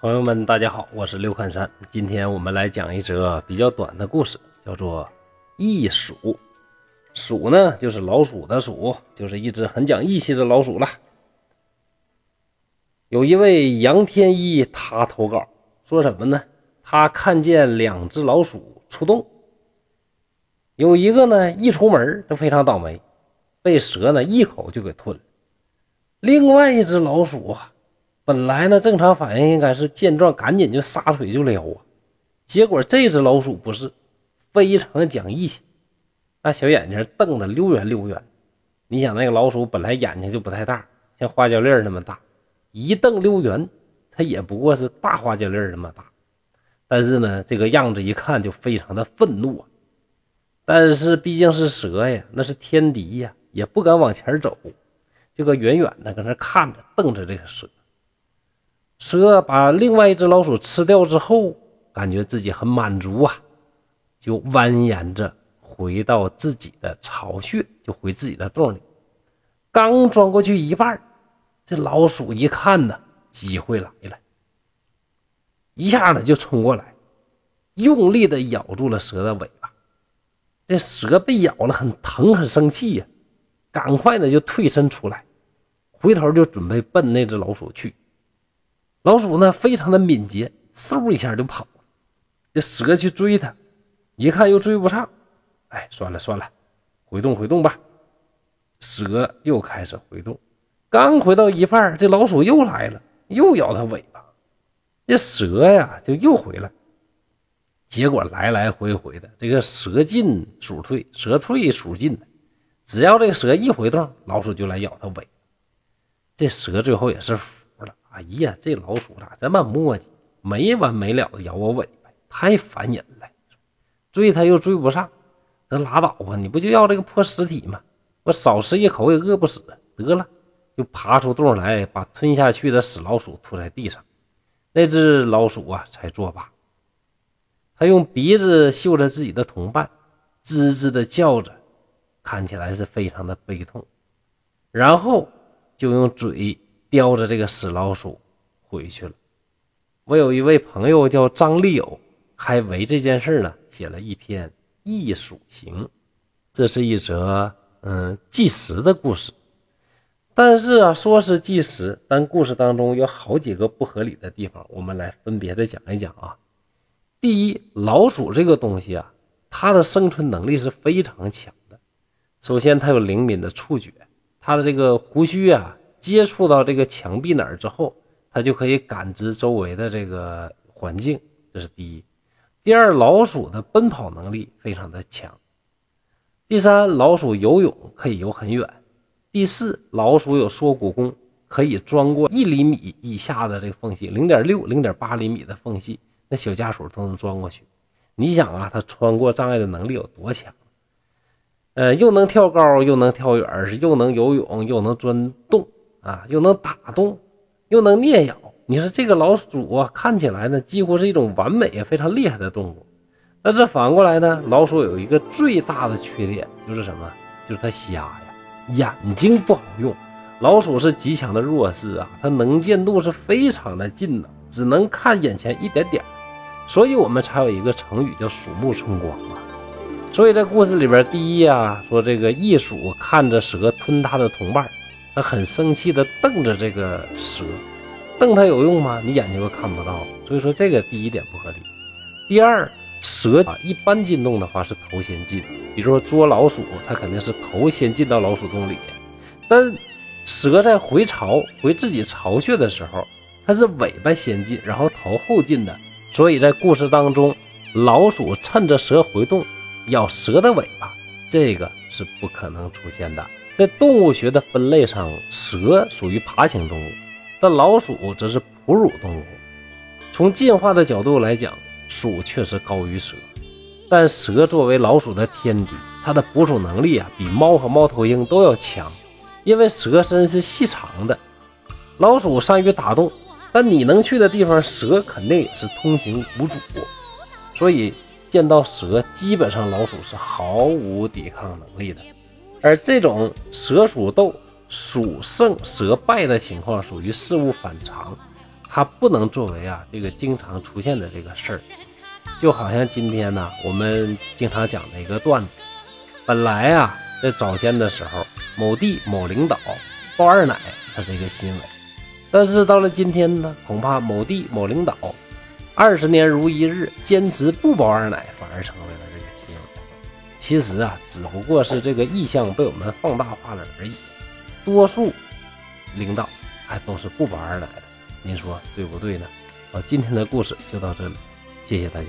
朋友们，大家好，我是刘看山。今天我们来讲一则比较短的故事，叫做《义鼠》。鼠呢，就是老鼠的鼠，就是一只很讲义气的老鼠了。有一位杨天一，他投稿说什么呢？他看见两只老鼠出洞，有一个呢，一出门就非常倒霉，被蛇呢一口就给吞了。另外一只老鼠啊。本来呢，正常反应应该是见状赶紧就撒腿就撩啊，结果这只老鼠不是，非常讲义气，那小眼睛瞪得溜圆溜圆。你想那个老鼠本来眼睛就不太大，像花椒粒那么大，一瞪溜圆，它也不过是大花椒粒那么大。但是呢，这个样子一看就非常的愤怒啊。但是毕竟是蛇呀，那是天敌呀，也不敢往前走，就搁远远的搁那看着，瞪着这个蛇。蛇把另外一只老鼠吃掉之后，感觉自己很满足啊，就蜿蜒着回到自己的巢穴，就回自己的洞里。刚钻过去一半，这老鼠一看呢，机会来了，一下子就冲过来，用力的咬住了蛇的尾巴。这蛇被咬了，很疼，很生气呀，赶快的就退身出来，回头就准备奔那只老鼠去。老鼠呢，非常的敏捷，嗖一下就跑。这蛇去追它，一看又追不上，哎，算了算了，回洞回洞吧。蛇又开始回洞，刚回到一半，这老鼠又来了，又咬它尾巴。这蛇呀，就又回来。结果来来回回的，这个蛇进鼠退，蛇退鼠进的。只要这个蛇一回洞，老鼠就来咬它尾。这蛇最后也是。哎呀，这老鼠咋这么磨叽，没完没了的咬我尾巴，太烦人了！追它又追不上，那拉倒吧，你不就要这个破尸体吗？我少吃一口也饿不死，得了，就爬出洞来，把吞下去的死老鼠吐在地上。那只老鼠啊，才作罢。它用鼻子嗅着自己的同伴，吱吱的叫着，看起来是非常的悲痛，然后就用嘴。叼着这个死老鼠回去了。我有一位朋友叫张立友，还为这件事呢写了一篇《异鼠行》，这是一则嗯纪实的故事。但是啊，说是纪实，但故事当中有好几个不合理的地方，我们来分别的讲一讲啊。第一，老鼠这个东西啊，它的生存能力是非常强的。首先，它有灵敏的触觉，它的这个胡须啊。接触到这个墙壁哪儿之后，它就可以感知周围的这个环境，这是第一。第二，老鼠的奔跑能力非常的强。第三，老鼠游泳可以游很远。第四，老鼠有缩骨功，可以钻过一厘米以下的这个缝隙，零点六、零点八厘米的缝隙，那小家鼠都能钻过去。你想啊，它穿过障碍的能力有多强？呃，又能跳高，又能跳远，是又能游泳，又能钻洞。啊，又能打洞，又能啮咬。你说这个老鼠啊，看起来呢，几乎是一种完美、非常厉害的动物。但是反过来呢，老鼠有一个最大的缺点，就是什么？就是它瞎呀，眼睛不好用。老鼠是极强的弱视啊，它能见度是非常的近的，只能看眼前一点点。所以我们才有一个成语叫鼠目寸光啊。所以在故事里边，第一啊，说这个异鼠看着蛇吞它的同伴。他很生气地瞪着这个蛇，瞪它有用吗？你眼睛又看不到，所以说这个第一点不合理。第二，蛇啊，一般进洞的话是头先进，比如说捉老鼠，它肯定是头先进到老鼠洞里。但蛇在回巢回自己巢穴的时候，它是尾巴先进，然后头后进的。所以在故事当中，老鼠趁着蛇回洞咬蛇的尾巴，这个是不可能出现的。在动物学的分类上，蛇属于爬行动物，但老鼠则是哺乳动物。从进化的角度来讲，鼠确实高于蛇，但蛇作为老鼠的天敌，它的捕鼠能力啊比猫和猫头鹰都要强，因为蛇身是细长的。老鼠善于打洞，但你能去的地方，蛇肯定也是通行无阻，所以见到蛇，基本上老鼠是毫无抵抗能力的。而这种蛇鼠斗，鼠胜蛇败的情况属于事物反常，它不能作为啊这个经常出现的这个事儿。就好像今天呢，我们经常讲的一个段子，本来啊在早先的时候，某地某领导包二奶，它是一个新闻，但是到了今天呢，恐怕某地某领导二十年如一日坚持不包二奶，反而成为了这。其实啊，只不过是这个意向被我们放大化了而已。多数领导还都是不玩而来的，您说对不对呢？好，今天的故事就到这里，谢谢大家。